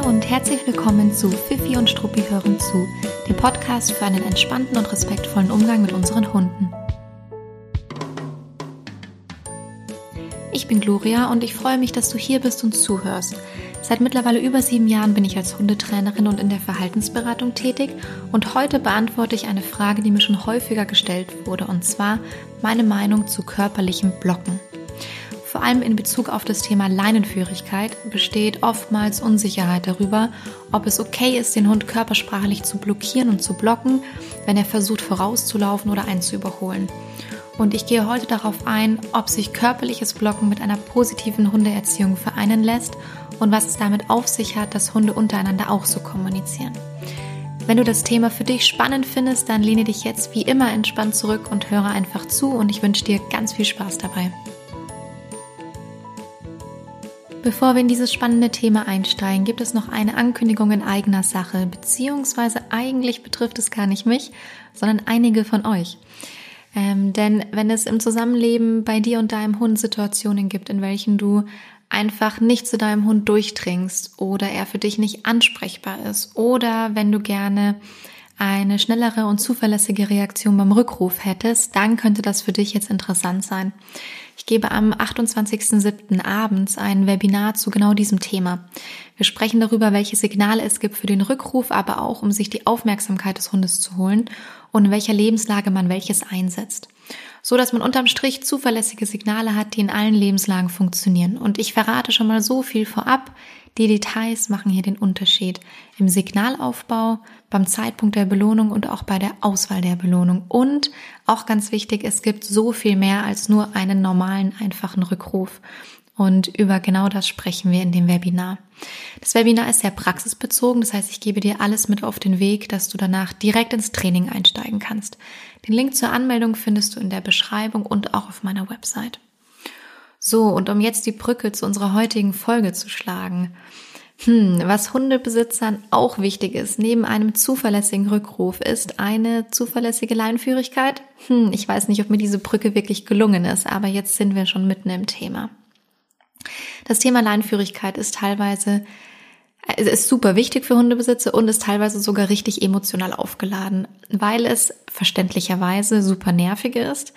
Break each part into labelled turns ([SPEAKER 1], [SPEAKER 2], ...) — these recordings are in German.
[SPEAKER 1] Hallo und herzlich willkommen zu Fifi und Struppi hören zu, dem Podcast für einen entspannten und respektvollen Umgang mit unseren Hunden. Ich bin Gloria und ich freue mich, dass du hier bist und zuhörst. Seit mittlerweile über sieben Jahren bin ich als Hundetrainerin und in der Verhaltensberatung tätig und heute beantworte ich eine Frage, die mir schon häufiger gestellt wurde und zwar meine Meinung zu körperlichem Blocken. Vor allem in Bezug auf das Thema Leinenführigkeit besteht oftmals Unsicherheit darüber, ob es okay ist, den Hund körpersprachlich zu blockieren und zu blocken, wenn er versucht vorauszulaufen oder einen zu überholen. Und ich gehe heute darauf ein, ob sich körperliches Blocken mit einer positiven Hundeerziehung vereinen lässt und was es damit auf sich hat, dass Hunde untereinander auch so kommunizieren. Wenn du das Thema für dich spannend findest, dann lehne dich jetzt wie immer entspannt zurück und höre einfach zu und ich wünsche dir ganz viel Spaß dabei. Bevor wir in dieses spannende Thema einsteigen, gibt es noch eine Ankündigung in eigener Sache, beziehungsweise eigentlich betrifft es gar nicht mich, sondern einige von euch. Ähm, denn wenn es im Zusammenleben bei dir und deinem Hund Situationen gibt, in welchen du einfach nicht zu deinem Hund durchdringst oder er für dich nicht ansprechbar ist oder wenn du gerne eine schnellere und zuverlässige Reaktion beim Rückruf hättest, dann könnte das für dich jetzt interessant sein. Ich gebe am 28.07. abends ein Webinar zu genau diesem Thema. Wir sprechen darüber, welche Signale es gibt für den Rückruf, aber auch, um sich die Aufmerksamkeit des Hundes zu holen und in welcher Lebenslage man welches einsetzt. So dass man unterm Strich zuverlässige Signale hat, die in allen Lebenslagen funktionieren. Und ich verrate schon mal so viel vorab. Die Details machen hier den Unterschied im Signalaufbau, beim Zeitpunkt der Belohnung und auch bei der Auswahl der Belohnung. Und auch ganz wichtig, es gibt so viel mehr als nur einen normalen, einfachen Rückruf. Und über genau das sprechen wir in dem Webinar. Das Webinar ist sehr praxisbezogen, das heißt, ich gebe dir alles mit auf den Weg, dass du danach direkt ins Training einsteigen kannst. Den Link zur Anmeldung findest du in der Beschreibung und auch auf meiner Website. So, und um jetzt die Brücke zu unserer heutigen Folge zu schlagen. Hm, was Hundebesitzern auch wichtig ist, neben einem zuverlässigen Rückruf, ist eine zuverlässige Leinführigkeit. Hm, ich weiß nicht, ob mir diese Brücke wirklich gelungen ist, aber jetzt sind wir schon mitten im Thema. Das Thema Leinführigkeit ist teilweise ist super wichtig für Hundebesitzer und ist teilweise sogar richtig emotional aufgeladen, weil es verständlicherweise super nervig ist,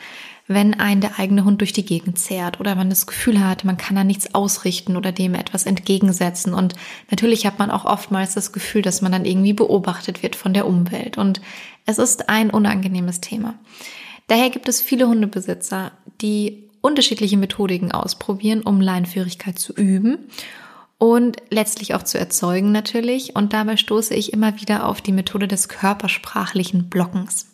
[SPEAKER 1] wenn ein der eigene Hund durch die Gegend zehrt oder man das Gefühl hat, man kann da nichts ausrichten oder dem etwas entgegensetzen. Und natürlich hat man auch oftmals das Gefühl, dass man dann irgendwie beobachtet wird von der Umwelt. Und es ist ein unangenehmes Thema. Daher gibt es viele Hundebesitzer, die unterschiedliche Methodiken ausprobieren, um Leinführigkeit zu üben und letztlich auch zu erzeugen natürlich. Und dabei stoße ich immer wieder auf die Methode des körpersprachlichen Blockens.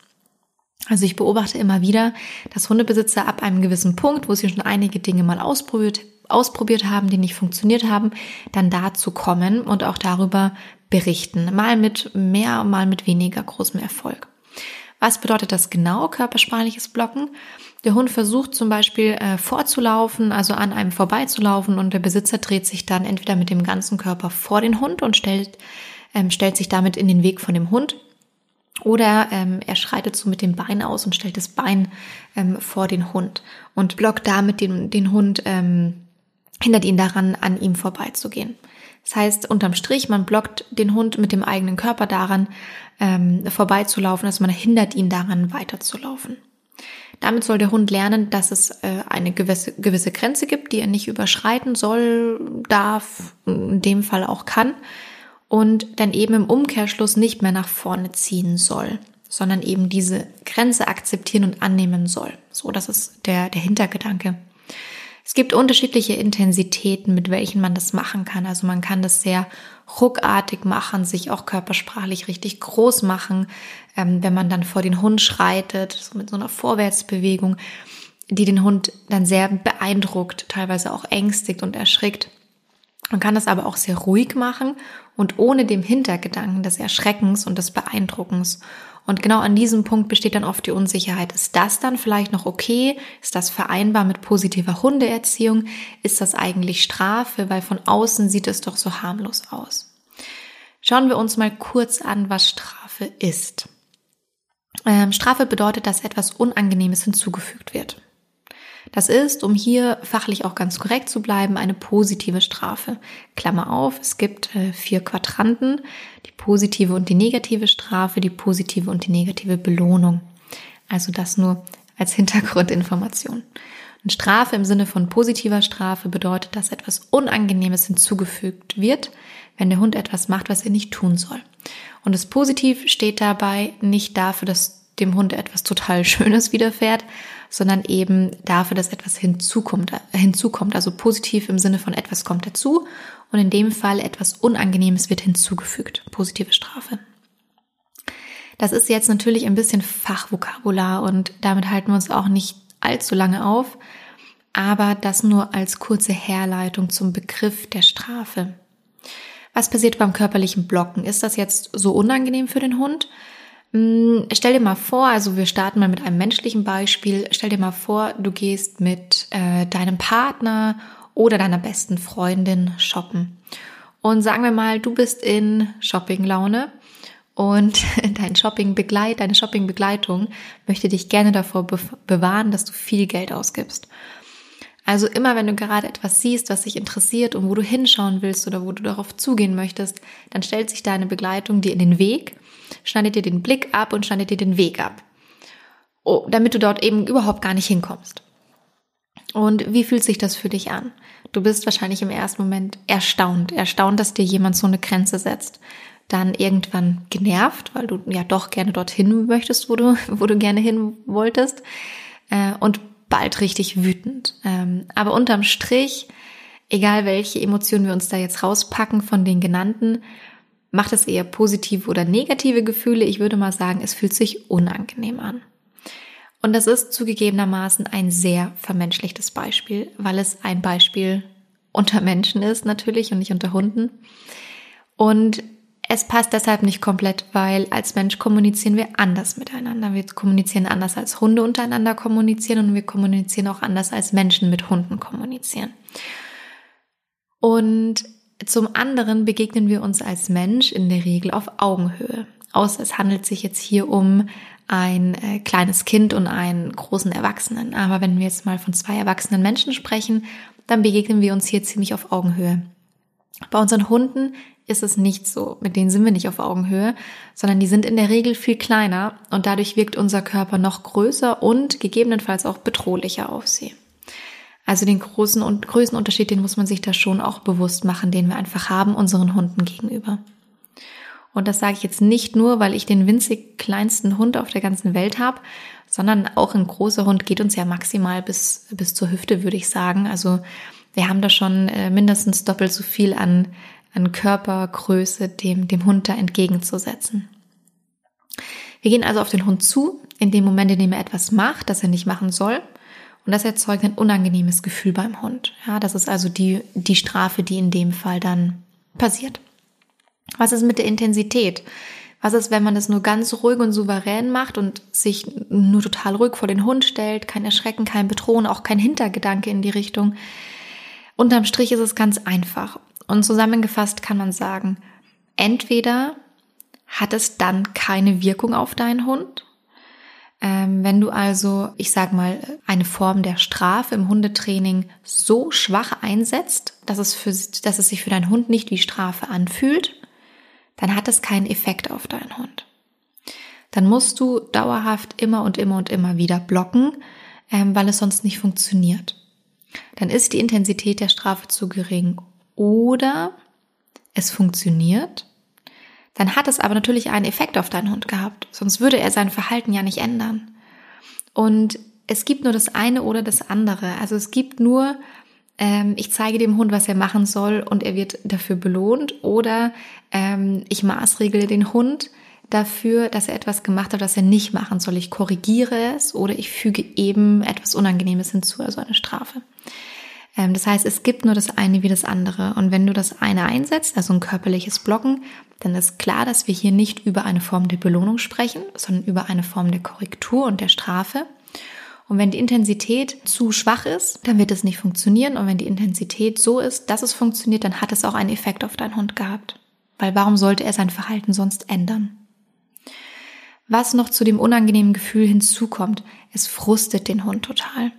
[SPEAKER 1] Also ich beobachte immer wieder, dass Hundebesitzer ab einem gewissen Punkt, wo sie schon einige Dinge mal ausprobiert, ausprobiert haben, die nicht funktioniert haben, dann dazu kommen und auch darüber berichten. Mal mit mehr, mal mit weniger großem Erfolg. Was bedeutet das genau, körpersprachliches Blocken? Der Hund versucht zum Beispiel äh, vorzulaufen, also an einem vorbeizulaufen und der Besitzer dreht sich dann entweder mit dem ganzen Körper vor den Hund und stellt, ähm, stellt sich damit in den Weg von dem Hund oder ähm, er schreitet so mit dem Bein aus und stellt das Bein ähm, vor den Hund und blockt damit den, den Hund, ähm, hindert ihn daran, an ihm vorbeizugehen. Das heißt, unterm Strich, man blockt den Hund mit dem eigenen Körper daran, ähm, vorbeizulaufen, also man hindert ihn daran, weiterzulaufen. Damit soll der Hund lernen, dass es äh, eine gewisse, gewisse Grenze gibt, die er nicht überschreiten soll, darf, in dem Fall auch kann und dann eben im Umkehrschluss nicht mehr nach vorne ziehen soll, sondern eben diese Grenze akzeptieren und annehmen soll. So, das ist der, der Hintergedanke. Es gibt unterschiedliche Intensitäten, mit welchen man das machen kann. Also man kann das sehr ruckartig machen, sich auch körpersprachlich richtig groß machen, ähm, wenn man dann vor den Hund schreitet, so mit so einer Vorwärtsbewegung, die den Hund dann sehr beeindruckt, teilweise auch ängstigt und erschrickt. Man kann das aber auch sehr ruhig machen und ohne dem Hintergedanken des Erschreckens und des Beeindruckens. Und genau an diesem Punkt besteht dann oft die Unsicherheit. Ist das dann vielleicht noch okay? Ist das vereinbar mit positiver Hundeerziehung? Ist das eigentlich Strafe? Weil von außen sieht es doch so harmlos aus. Schauen wir uns mal kurz an, was Strafe ist. Ähm, Strafe bedeutet, dass etwas Unangenehmes hinzugefügt wird. Das ist, um hier fachlich auch ganz korrekt zu bleiben, eine positive Strafe. Klammer auf, es gibt äh, vier Quadranten, die positive und die negative Strafe, die positive und die negative Belohnung. Also das nur als Hintergrundinformation. Und Strafe im Sinne von positiver Strafe bedeutet, dass etwas Unangenehmes hinzugefügt wird, wenn der Hund etwas macht, was er nicht tun soll. Und das Positiv steht dabei nicht dafür, dass dem Hund etwas total Schönes widerfährt, sondern eben dafür, dass etwas hinzukommt, hinzukommt. Also positiv im Sinne von etwas kommt dazu und in dem Fall etwas Unangenehmes wird hinzugefügt. Positive Strafe. Das ist jetzt natürlich ein bisschen Fachvokabular und damit halten wir uns auch nicht allzu lange auf, aber das nur als kurze Herleitung zum Begriff der Strafe. Was passiert beim körperlichen Blocken? Ist das jetzt so unangenehm für den Hund? Hm, stell dir mal vor, also wir starten mal mit einem menschlichen Beispiel. Stell dir mal vor, du gehst mit äh, deinem Partner oder deiner besten Freundin shoppen. Und sagen wir mal, du bist in Shoppinglaune und dein Shoppingbegleit, deine Shoppingbegleitung möchte dich gerne davor bewahren, dass du viel Geld ausgibst. Also immer, wenn du gerade etwas siehst, was dich interessiert und wo du hinschauen willst oder wo du darauf zugehen möchtest, dann stellt sich deine Begleitung dir in den Weg, schneidet dir den Blick ab und schneidet dir den Weg ab, oh, damit du dort eben überhaupt gar nicht hinkommst. Und wie fühlt sich das für dich an? Du bist wahrscheinlich im ersten Moment erstaunt, erstaunt, dass dir jemand so eine Grenze setzt. Dann irgendwann genervt, weil du ja doch gerne dorthin möchtest, wo du, wo du gerne hin wolltest. Äh, und bald richtig wütend. Ähm, aber unterm Strich, egal welche Emotionen wir uns da jetzt rauspacken von den genannten, macht es eher positive oder negative Gefühle. Ich würde mal sagen, es fühlt sich unangenehm an. Und das ist zugegebenermaßen ein sehr vermenschlichtes Beispiel, weil es ein Beispiel unter Menschen ist natürlich und nicht unter Hunden. Und es passt deshalb nicht komplett, weil als Mensch kommunizieren wir anders miteinander. Wir kommunizieren anders als Hunde untereinander kommunizieren und wir kommunizieren auch anders als Menschen mit Hunden kommunizieren. Und zum anderen begegnen wir uns als Mensch in der Regel auf Augenhöhe. Außer es handelt sich jetzt hier um ein äh, kleines Kind und einen großen Erwachsenen. Aber wenn wir jetzt mal von zwei erwachsenen Menschen sprechen, dann begegnen wir uns hier ziemlich auf Augenhöhe. Bei unseren Hunden ist es nicht so. Mit denen sind wir nicht auf Augenhöhe, sondern die sind in der Regel viel kleiner und dadurch wirkt unser Körper noch größer und gegebenenfalls auch bedrohlicher auf sie. Also den großen und Größenunterschied, den muss man sich da schon auch bewusst machen, den wir einfach haben unseren Hunden gegenüber. Und das sage ich jetzt nicht nur, weil ich den winzig kleinsten Hund auf der ganzen Welt habe, sondern auch ein großer Hund geht uns ja maximal bis, bis zur Hüfte, würde ich sagen. Also wir haben da schon äh, mindestens doppelt so viel an, an Körpergröße dem, dem Hund da entgegenzusetzen. Wir gehen also auf den Hund zu, in dem Moment, in dem er etwas macht, das er nicht machen soll. Und das erzeugt ein unangenehmes Gefühl beim Hund. Ja, das ist also die, die Strafe, die in dem Fall dann passiert. Was ist mit der Intensität? Was ist, wenn man das nur ganz ruhig und souverän macht und sich nur total ruhig vor den Hund stellt, kein Erschrecken, kein Bedrohen, auch kein Hintergedanke in die Richtung? Unterm Strich ist es ganz einfach. Und zusammengefasst kann man sagen, entweder hat es dann keine Wirkung auf deinen Hund. Ähm, wenn du also, ich sag mal, eine Form der Strafe im Hundetraining so schwach einsetzt, dass es, für, dass es sich für deinen Hund nicht wie Strafe anfühlt, dann hat es keinen Effekt auf deinen Hund. Dann musst du dauerhaft immer und immer und immer wieder blocken, ähm, weil es sonst nicht funktioniert dann ist die Intensität der Strafe zu gering oder es funktioniert, dann hat es aber natürlich einen Effekt auf deinen Hund gehabt, sonst würde er sein Verhalten ja nicht ändern. Und es gibt nur das eine oder das andere. Also es gibt nur, ähm, ich zeige dem Hund, was er machen soll und er wird dafür belohnt oder ähm, ich maßregle den Hund dafür, dass er etwas gemacht hat, was er nicht machen soll. Ich korrigiere es oder ich füge eben etwas Unangenehmes hinzu, also eine Strafe. Ähm, das heißt, es gibt nur das eine wie das andere. Und wenn du das eine einsetzt, also ein körperliches Blocken, dann ist klar, dass wir hier nicht über eine Form der Belohnung sprechen, sondern über eine Form der Korrektur und der Strafe. Und wenn die Intensität zu schwach ist, dann wird es nicht funktionieren. Und wenn die Intensität so ist, dass es funktioniert, dann hat es auch einen Effekt auf deinen Hund gehabt. Weil warum sollte er sein Verhalten sonst ändern? Was noch zu dem unangenehmen Gefühl hinzukommt, es frustet den Hund total.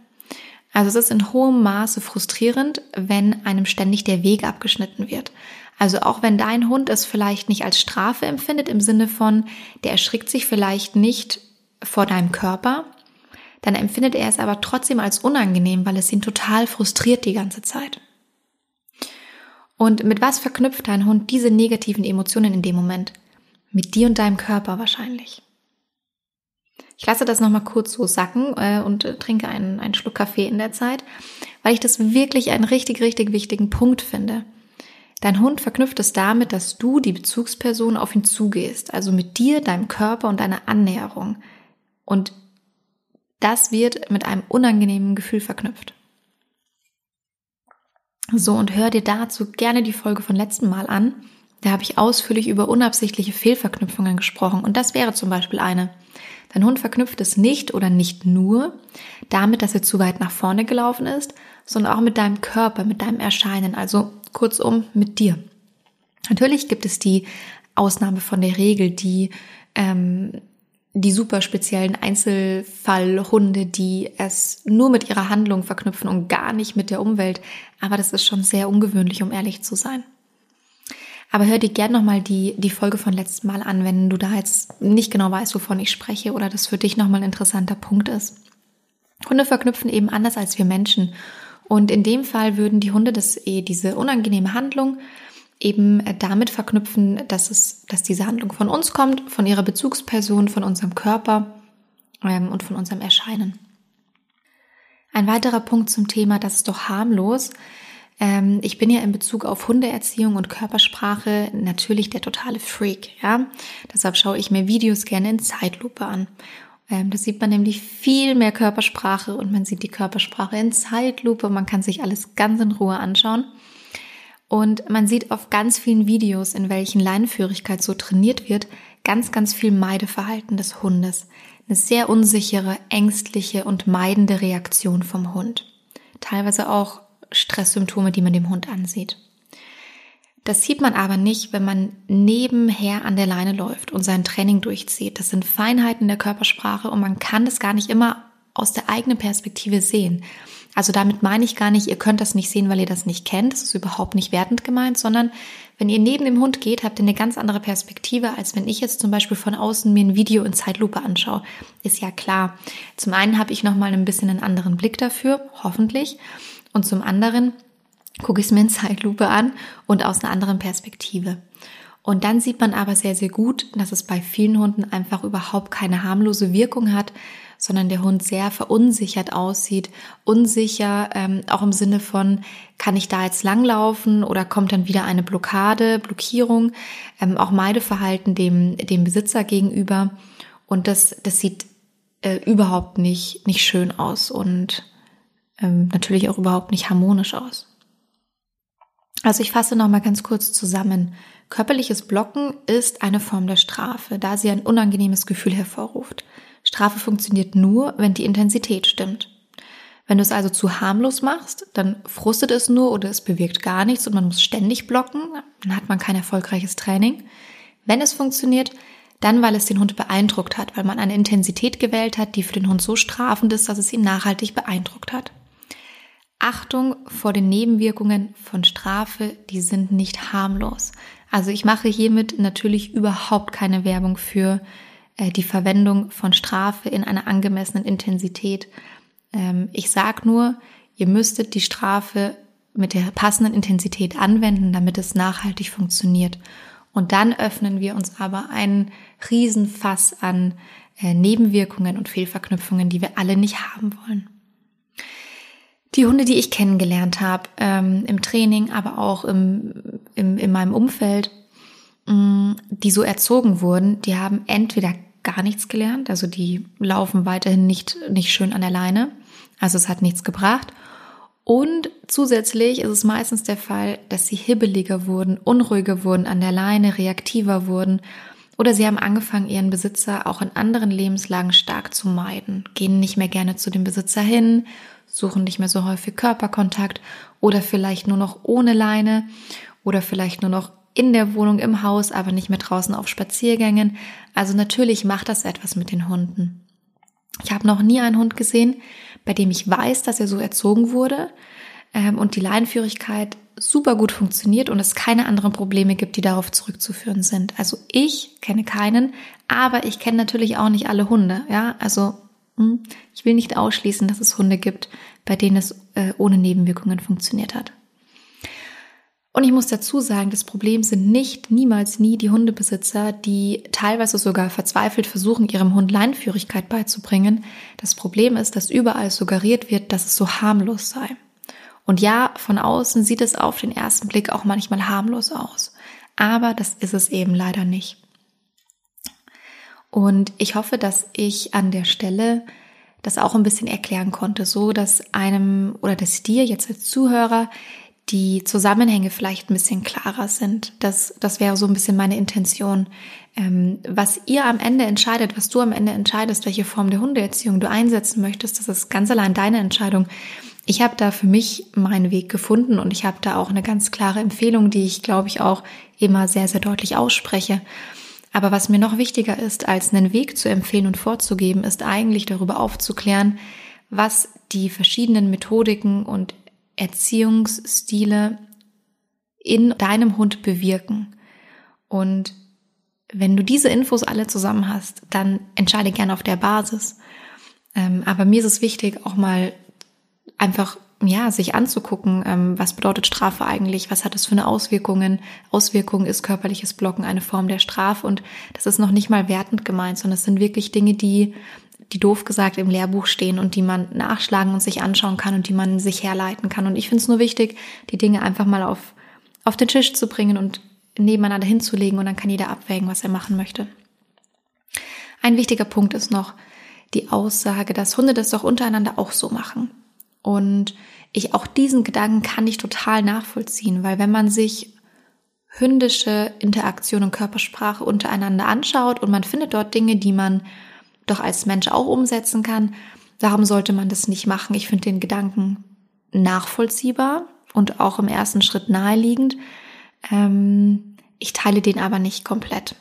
[SPEAKER 1] Also es ist in hohem Maße frustrierend, wenn einem ständig der Weg abgeschnitten wird. Also auch wenn dein Hund es vielleicht nicht als Strafe empfindet, im Sinne von, der erschrickt sich vielleicht nicht vor deinem Körper, dann empfindet er es aber trotzdem als unangenehm, weil es ihn total frustriert die ganze Zeit. Und mit was verknüpft dein Hund diese negativen Emotionen in dem Moment? Mit dir und deinem Körper wahrscheinlich. Ich lasse das nochmal kurz so sacken äh, und äh, trinke einen, einen Schluck Kaffee in der Zeit, weil ich das wirklich einen richtig, richtig wichtigen Punkt finde. Dein Hund verknüpft es damit, dass du die Bezugsperson auf ihn zugehst, also mit dir, deinem Körper und deiner Annäherung. Und das wird mit einem unangenehmen Gefühl verknüpft. So, und hör dir dazu gerne die Folge von letzten Mal an. Da habe ich ausführlich über unabsichtliche Fehlverknüpfungen gesprochen. Und das wäre zum Beispiel eine. Dein Hund verknüpft es nicht oder nicht nur damit, dass er zu weit nach vorne gelaufen ist, sondern auch mit deinem Körper, mit deinem Erscheinen, also kurzum mit dir. Natürlich gibt es die Ausnahme von der Regel, die ähm, die super speziellen Einzelfallhunde, die es nur mit ihrer Handlung verknüpfen und gar nicht mit der Umwelt. Aber das ist schon sehr ungewöhnlich, um ehrlich zu sein. Aber hör dir gerne nochmal die, die Folge von letztem Mal an, wenn du da jetzt nicht genau weißt, wovon ich spreche oder das für dich nochmal ein interessanter Punkt ist. Hunde verknüpfen eben anders als wir Menschen. Und in dem Fall würden die Hunde das, eh, diese unangenehme Handlung eben damit verknüpfen, dass es, dass diese Handlung von uns kommt, von ihrer Bezugsperson, von unserem Körper ähm, und von unserem Erscheinen. Ein weiterer Punkt zum Thema, das ist doch harmlos. Ähm, ich bin ja in Bezug auf Hundeerziehung und Körpersprache natürlich der totale Freak, ja. Deshalb schaue ich mir Videos gerne in Zeitlupe an. Ähm, da sieht man nämlich viel mehr Körpersprache und man sieht die Körpersprache in Zeitlupe. Man kann sich alles ganz in Ruhe anschauen. Und man sieht auf ganz vielen Videos, in welchen Leinenführigkeit so trainiert wird, ganz, ganz viel Meideverhalten des Hundes. Eine sehr unsichere, ängstliche und meidende Reaktion vom Hund. Teilweise auch Stresssymptome, die man dem Hund ansieht. Das sieht man aber nicht, wenn man nebenher an der Leine läuft und sein Training durchzieht. Das sind Feinheiten der Körpersprache und man kann das gar nicht immer aus der eigenen Perspektive sehen. Also damit meine ich gar nicht, ihr könnt das nicht sehen, weil ihr das nicht kennt. Das ist überhaupt nicht wertend gemeint, sondern wenn ihr neben dem Hund geht, habt ihr eine ganz andere Perspektive, als wenn ich jetzt zum Beispiel von außen mir ein Video in Zeitlupe anschaue. Ist ja klar. Zum einen habe ich nochmal ein bisschen einen anderen Blick dafür, hoffentlich. Und zum anderen gucke ich es mir in Zeitlupe an und aus einer anderen Perspektive. Und dann sieht man aber sehr, sehr gut, dass es bei vielen Hunden einfach überhaupt keine harmlose Wirkung hat, sondern der Hund sehr verunsichert aussieht, unsicher, ähm, auch im Sinne von, kann ich da jetzt langlaufen oder kommt dann wieder eine Blockade, Blockierung, ähm, auch Meideverhalten dem, dem Besitzer gegenüber. Und das, das sieht äh, überhaupt nicht, nicht schön aus und ähm, natürlich auch überhaupt nicht harmonisch aus. Also ich fasse nochmal ganz kurz zusammen. Körperliches Blocken ist eine Form der Strafe, da sie ein unangenehmes Gefühl hervorruft. Strafe funktioniert nur, wenn die Intensität stimmt. Wenn du es also zu harmlos machst, dann frustet es nur oder es bewirkt gar nichts und man muss ständig blocken, dann hat man kein erfolgreiches Training. Wenn es funktioniert, dann weil es den Hund beeindruckt hat, weil man eine Intensität gewählt hat, die für den Hund so strafend ist, dass es ihn nachhaltig beeindruckt hat. Achtung vor den Nebenwirkungen von Strafe, die sind nicht harmlos. Also ich mache hiermit natürlich überhaupt keine Werbung für äh, die Verwendung von Strafe in einer angemessenen Intensität. Ähm, ich sage nur, ihr müsstet die Strafe mit der passenden Intensität anwenden, damit es nachhaltig funktioniert. Und dann öffnen wir uns aber einen Riesenfass an äh, Nebenwirkungen und Fehlverknüpfungen, die wir alle nicht haben wollen. Die Hunde, die ich kennengelernt habe, ähm, im Training, aber auch im, im, in meinem Umfeld, mh, mm, die so erzogen wurden, die haben entweder gar nichts gelernt. Also die laufen weiterhin nicht, nicht schön an der Leine. Also es hat nichts gebracht. Und zusätzlich ist es meistens der Fall, dass sie hibbeliger wurden, unruhiger wurden an der Leine, reaktiver wurden. Oder sie haben angefangen, ihren Besitzer auch in anderen Lebenslagen stark zu meiden, gehen nicht mehr gerne zu dem Besitzer hin, suchen nicht mehr so häufig Körperkontakt oder vielleicht nur noch ohne Leine oder vielleicht nur noch in der Wohnung, im Haus, aber nicht mehr draußen auf Spaziergängen. Also natürlich macht das etwas mit den Hunden. Ich habe noch nie einen Hund gesehen, bei dem ich weiß, dass er so erzogen wurde ähm, und die Leinführigkeit super gut funktioniert und es keine anderen Probleme gibt, die darauf zurückzuführen sind. Also ich kenne keinen, aber ich kenne natürlich auch nicht alle Hunde. Ja, also hm, ich will nicht ausschließen, dass es Hunde gibt, bei denen es äh, ohne Nebenwirkungen funktioniert hat. Und ich muss dazu sagen, das Problem sind nicht, niemals nie die Hundebesitzer, die teilweise sogar verzweifelt versuchen, ihrem Hund Leinführigkeit beizubringen. Das Problem ist, dass überall suggeriert wird, dass es so harmlos sei. Und ja, von außen sieht es auf den ersten Blick auch manchmal harmlos aus. Aber das ist es eben leider nicht. Und ich hoffe, dass ich an der Stelle das auch ein bisschen erklären konnte, so dass einem oder dass dir jetzt als Zuhörer die Zusammenhänge vielleicht ein bisschen klarer sind. Das, das wäre so ein bisschen meine Intention. Ähm, was ihr am Ende entscheidet, was du am Ende entscheidest, welche Form der Hundeerziehung du einsetzen möchtest, das ist ganz allein deine Entscheidung. Ich habe da für mich meinen Weg gefunden und ich habe da auch eine ganz klare Empfehlung, die ich, glaube ich, auch immer sehr, sehr deutlich ausspreche. Aber was mir noch wichtiger ist, als einen Weg zu empfehlen und vorzugeben, ist eigentlich darüber aufzuklären, was die verschiedenen Methodiken und Erziehungsstile in deinem Hund bewirken. Und wenn du diese Infos alle zusammen hast, dann entscheide gerne auf der Basis. Ähm, aber mir ist es wichtig, auch mal einfach ja, sich anzugucken, ähm, was bedeutet Strafe eigentlich, was hat es für eine Auswirkungen. Auswirkungen ist körperliches Blocken eine Form der Strafe und das ist noch nicht mal wertend gemeint, sondern es sind wirklich Dinge, die die doof gesagt im Lehrbuch stehen und die man nachschlagen und sich anschauen kann und die man sich herleiten kann. Und ich finde es nur wichtig, die Dinge einfach mal auf, auf den Tisch zu bringen und nebeneinander hinzulegen und dann kann jeder abwägen, was er machen möchte. Ein wichtiger Punkt ist noch die Aussage, dass Hunde das doch untereinander auch so machen. Und ich auch diesen Gedanken kann ich total nachvollziehen, weil wenn man sich hündische Interaktion und Körpersprache untereinander anschaut und man findet dort Dinge, die man doch als Mensch auch umsetzen kann. Warum sollte man das nicht machen? Ich finde den Gedanken nachvollziehbar und auch im ersten Schritt naheliegend. Ähm, ich teile den aber nicht komplett.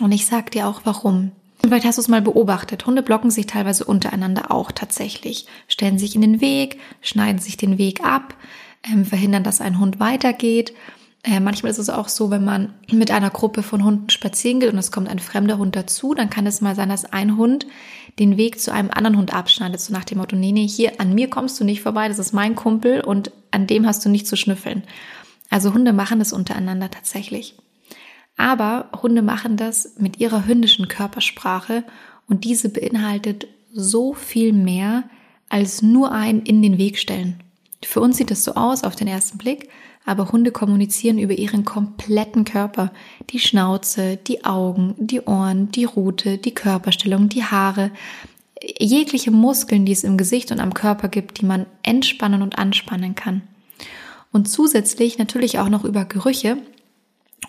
[SPEAKER 1] Und ich sag dir auch warum. Vielleicht hast du es mal beobachtet. Hunde blocken sich teilweise untereinander auch tatsächlich, stellen sich in den Weg, schneiden sich den Weg ab, ähm, verhindern, dass ein Hund weitergeht äh, manchmal ist es auch so, wenn man mit einer Gruppe von Hunden spazieren geht und es kommt ein fremder Hund dazu, dann kann es mal sein, dass ein Hund den Weg zu einem anderen Hund abschneidet, so nach dem Motto, nee, nee, hier an mir kommst du nicht vorbei, das ist mein Kumpel und an dem hast du nicht zu schnüffeln. Also Hunde machen das untereinander tatsächlich. Aber Hunde machen das mit ihrer hündischen Körpersprache und diese beinhaltet so viel mehr als nur ein in den Weg stellen. Für uns sieht es so aus auf den ersten Blick, aber Hunde kommunizieren über ihren kompletten Körper. Die Schnauze, die Augen, die Ohren, die Rute, die Körperstellung, die Haare, jegliche Muskeln, die es im Gesicht und am Körper gibt, die man entspannen und anspannen kann. Und zusätzlich natürlich auch noch über Gerüche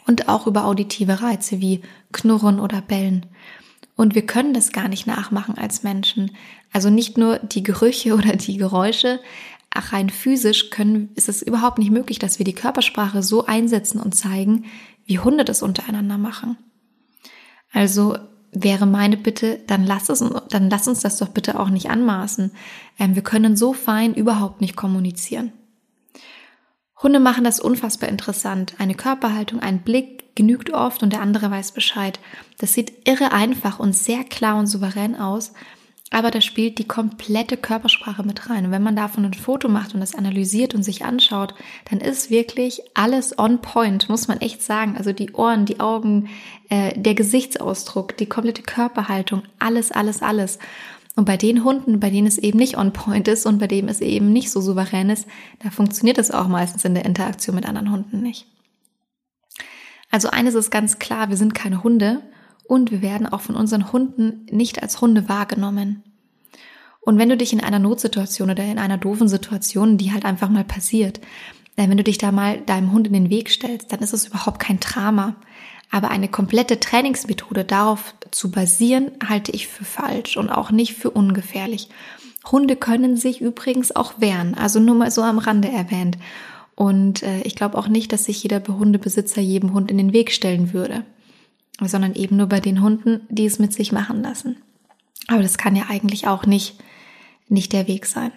[SPEAKER 1] und auch über auditive Reize wie Knurren oder Bellen. Und wir können das gar nicht nachmachen als Menschen. Also nicht nur die Gerüche oder die Geräusche, Ach, rein physisch können, ist es überhaupt nicht möglich, dass wir die Körpersprache so einsetzen und zeigen, wie Hunde das untereinander machen. Also wäre meine Bitte, dann lass es, dann lass uns das doch bitte auch nicht anmaßen. Ähm, wir können so fein überhaupt nicht kommunizieren. Hunde machen das unfassbar interessant. Eine Körperhaltung, ein Blick genügt oft und der andere weiß Bescheid. Das sieht irre einfach und sehr klar und souverän aus, aber da spielt die komplette Körpersprache mit rein. Und wenn man davon ein Foto macht und das analysiert und sich anschaut, dann ist wirklich alles on point, muss man echt sagen. Also die Ohren, die Augen, äh, der Gesichtsausdruck, die komplette Körperhaltung, alles, alles, alles. Und bei den Hunden, bei denen es eben nicht on point ist und bei dem es eben nicht so souverän ist, da funktioniert es auch meistens in der Interaktion mit anderen Hunden nicht. Also eines ist ganz klar, wir sind keine Hunde und wir werden auch von unseren Hunden nicht als Hunde wahrgenommen. Und wenn du dich in einer Notsituation oder in einer doofen Situation, die halt einfach mal passiert, äh, wenn du dich da mal deinem Hund in den Weg stellst, dann ist es überhaupt kein Drama. Aber eine komplette Trainingsmethode darauf zu basieren, halte ich für falsch und auch nicht für ungefährlich. Hunde können sich übrigens auch wehren, also nur mal so am Rande erwähnt. Und äh, ich glaube auch nicht, dass sich jeder Hundebesitzer jedem Hund in den Weg stellen würde sondern eben nur bei den Hunden, die es mit sich machen lassen. Aber das kann ja eigentlich auch nicht nicht der Weg sein.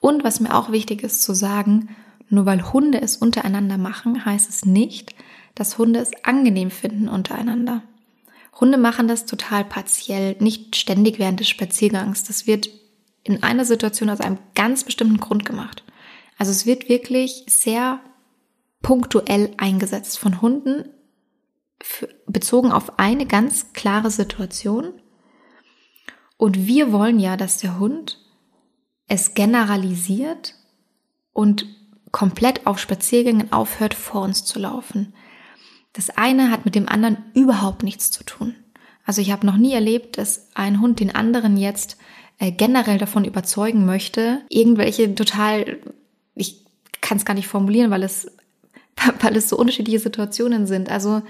[SPEAKER 1] Und was mir auch wichtig ist zu sagen, nur weil Hunde es untereinander machen, heißt es nicht, dass Hunde es angenehm finden untereinander. Hunde machen das total partiell, nicht ständig während des Spaziergangs. Das wird in einer Situation aus einem ganz bestimmten Grund gemacht. Also es wird wirklich sehr punktuell eingesetzt von Hunden, für, bezogen auf eine ganz klare Situation. Und wir wollen ja, dass der Hund es generalisiert und komplett auf Spaziergängen aufhört, vor uns zu laufen. Das eine hat mit dem anderen überhaupt nichts zu tun. Also ich habe noch nie erlebt, dass ein Hund den anderen jetzt äh, generell davon überzeugen möchte, irgendwelche total, ich kann es gar nicht formulieren, weil es, weil es so unterschiedliche Situationen sind. Also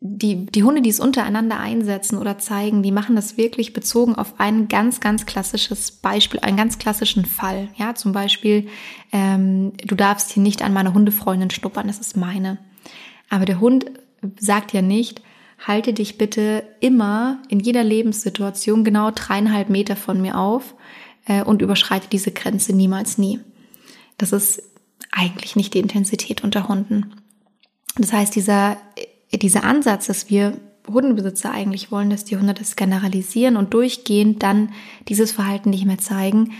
[SPEAKER 1] die, die Hunde, die es untereinander einsetzen oder zeigen, die machen das wirklich bezogen auf ein ganz, ganz klassisches Beispiel, einen ganz klassischen Fall. Ja, zum Beispiel, ähm, du darfst hier nicht an meiner Hundefreundin schnuppern, das ist meine. Aber der Hund sagt ja nicht, halte dich bitte immer in jeder Lebenssituation genau dreieinhalb Meter von mir auf äh, und überschreite diese Grenze niemals nie. Das ist eigentlich nicht die Intensität unter Hunden. Das heißt, dieser dieser Ansatz, dass wir Hundenbesitzer eigentlich wollen, dass die Hunde das generalisieren und durchgehend dann dieses Verhalten nicht mehr zeigen,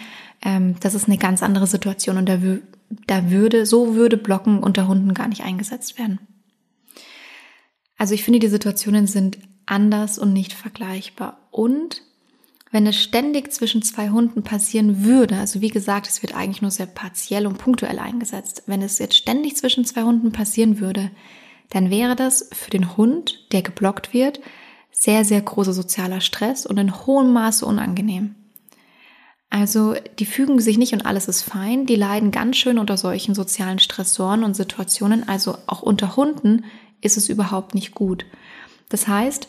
[SPEAKER 1] ähm, das ist eine ganz andere Situation und da würde, so würde Blocken unter Hunden gar nicht eingesetzt werden. Also ich finde, die Situationen sind anders und nicht vergleichbar. Und wenn es ständig zwischen zwei Hunden passieren würde, also wie gesagt, es wird eigentlich nur sehr partiell und punktuell eingesetzt, wenn es jetzt ständig zwischen zwei Hunden passieren würde, dann wäre das für den Hund, der geblockt wird, sehr, sehr großer sozialer Stress und in hohem Maße unangenehm. Also die fügen sich nicht und alles ist fein, die leiden ganz schön unter solchen sozialen Stressoren und Situationen, also auch unter Hunden ist es überhaupt nicht gut. Das heißt,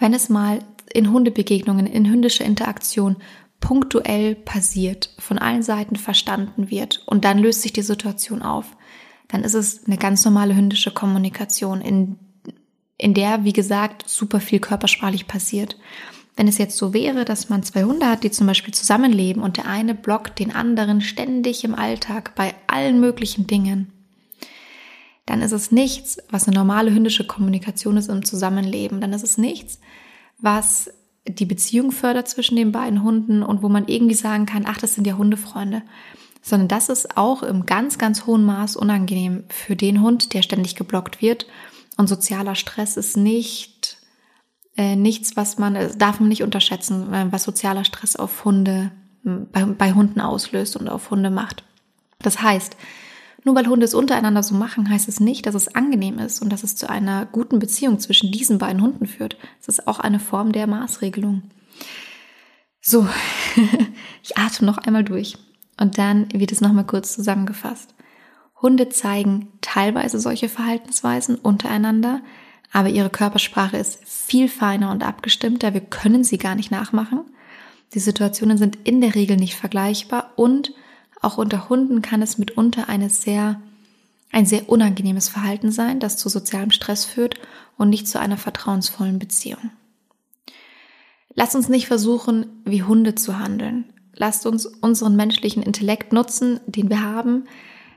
[SPEAKER 1] wenn es mal in Hundebegegnungen, in hündischer Interaktion punktuell passiert, von allen Seiten verstanden wird und dann löst sich die Situation auf, dann ist es eine ganz normale hündische Kommunikation, in, in der, wie gesagt, super viel körpersprachlich passiert. Wenn es jetzt so wäre, dass man zwei Hunde hat, die zum Beispiel zusammenleben und der eine blockt den anderen ständig im Alltag bei allen möglichen Dingen, dann ist es nichts, was eine normale hündische Kommunikation ist im Zusammenleben. Dann ist es nichts, was die Beziehung fördert zwischen den beiden Hunden und wo man irgendwie sagen kann, ach, das sind ja Hundefreunde sondern das ist auch im ganz, ganz hohen Maß unangenehm für den Hund, der ständig geblockt wird. Und sozialer Stress ist nicht äh, nichts, was man, äh, darf man nicht unterschätzen, äh, was sozialer Stress auf Hunde, bei, bei Hunden auslöst und auf Hunde macht. Das heißt, nur weil Hunde es untereinander so machen, heißt es nicht, dass es angenehm ist und dass es zu einer guten Beziehung zwischen diesen beiden Hunden führt. Es ist auch eine Form der Maßregelung. So, ich atme noch einmal durch. Und dann wird es nochmal kurz zusammengefasst. Hunde zeigen teilweise solche Verhaltensweisen untereinander, aber ihre Körpersprache ist viel feiner und abgestimmter. Wir können sie gar nicht nachmachen. Die Situationen sind in der Regel nicht vergleichbar und auch unter Hunden kann es mitunter eine sehr, ein sehr unangenehmes Verhalten sein, das zu sozialem Stress führt und nicht zu einer vertrauensvollen Beziehung. Lass uns nicht versuchen, wie Hunde zu handeln. Lasst uns unseren menschlichen Intellekt nutzen, den wir haben.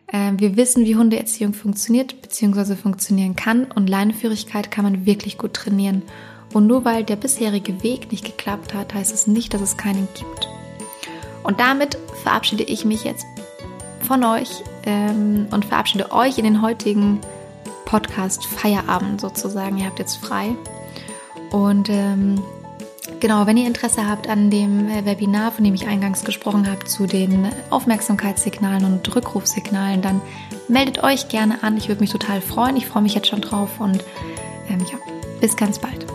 [SPEAKER 1] Ähm, wir wissen, wie Hundeerziehung funktioniert bzw. funktionieren kann und Leineführigkeit kann man wirklich gut trainieren. Und nur weil der bisherige Weg nicht geklappt hat, heißt es nicht, dass es keinen gibt. Und damit verabschiede ich mich jetzt von euch ähm, und verabschiede euch in den heutigen Podcast Feierabend sozusagen. Ihr habt jetzt frei. Und ähm, Genau, wenn ihr Interesse habt an dem äh, Webinar, von dem ich eingangs gesprochen habe, zu den Aufmerksamkeitssignalen und Rückrufsignalen, dann meldet euch gerne an. Ich würde mich total freuen. Ich freue mich jetzt schon drauf und ähm, ja, bis ganz bald.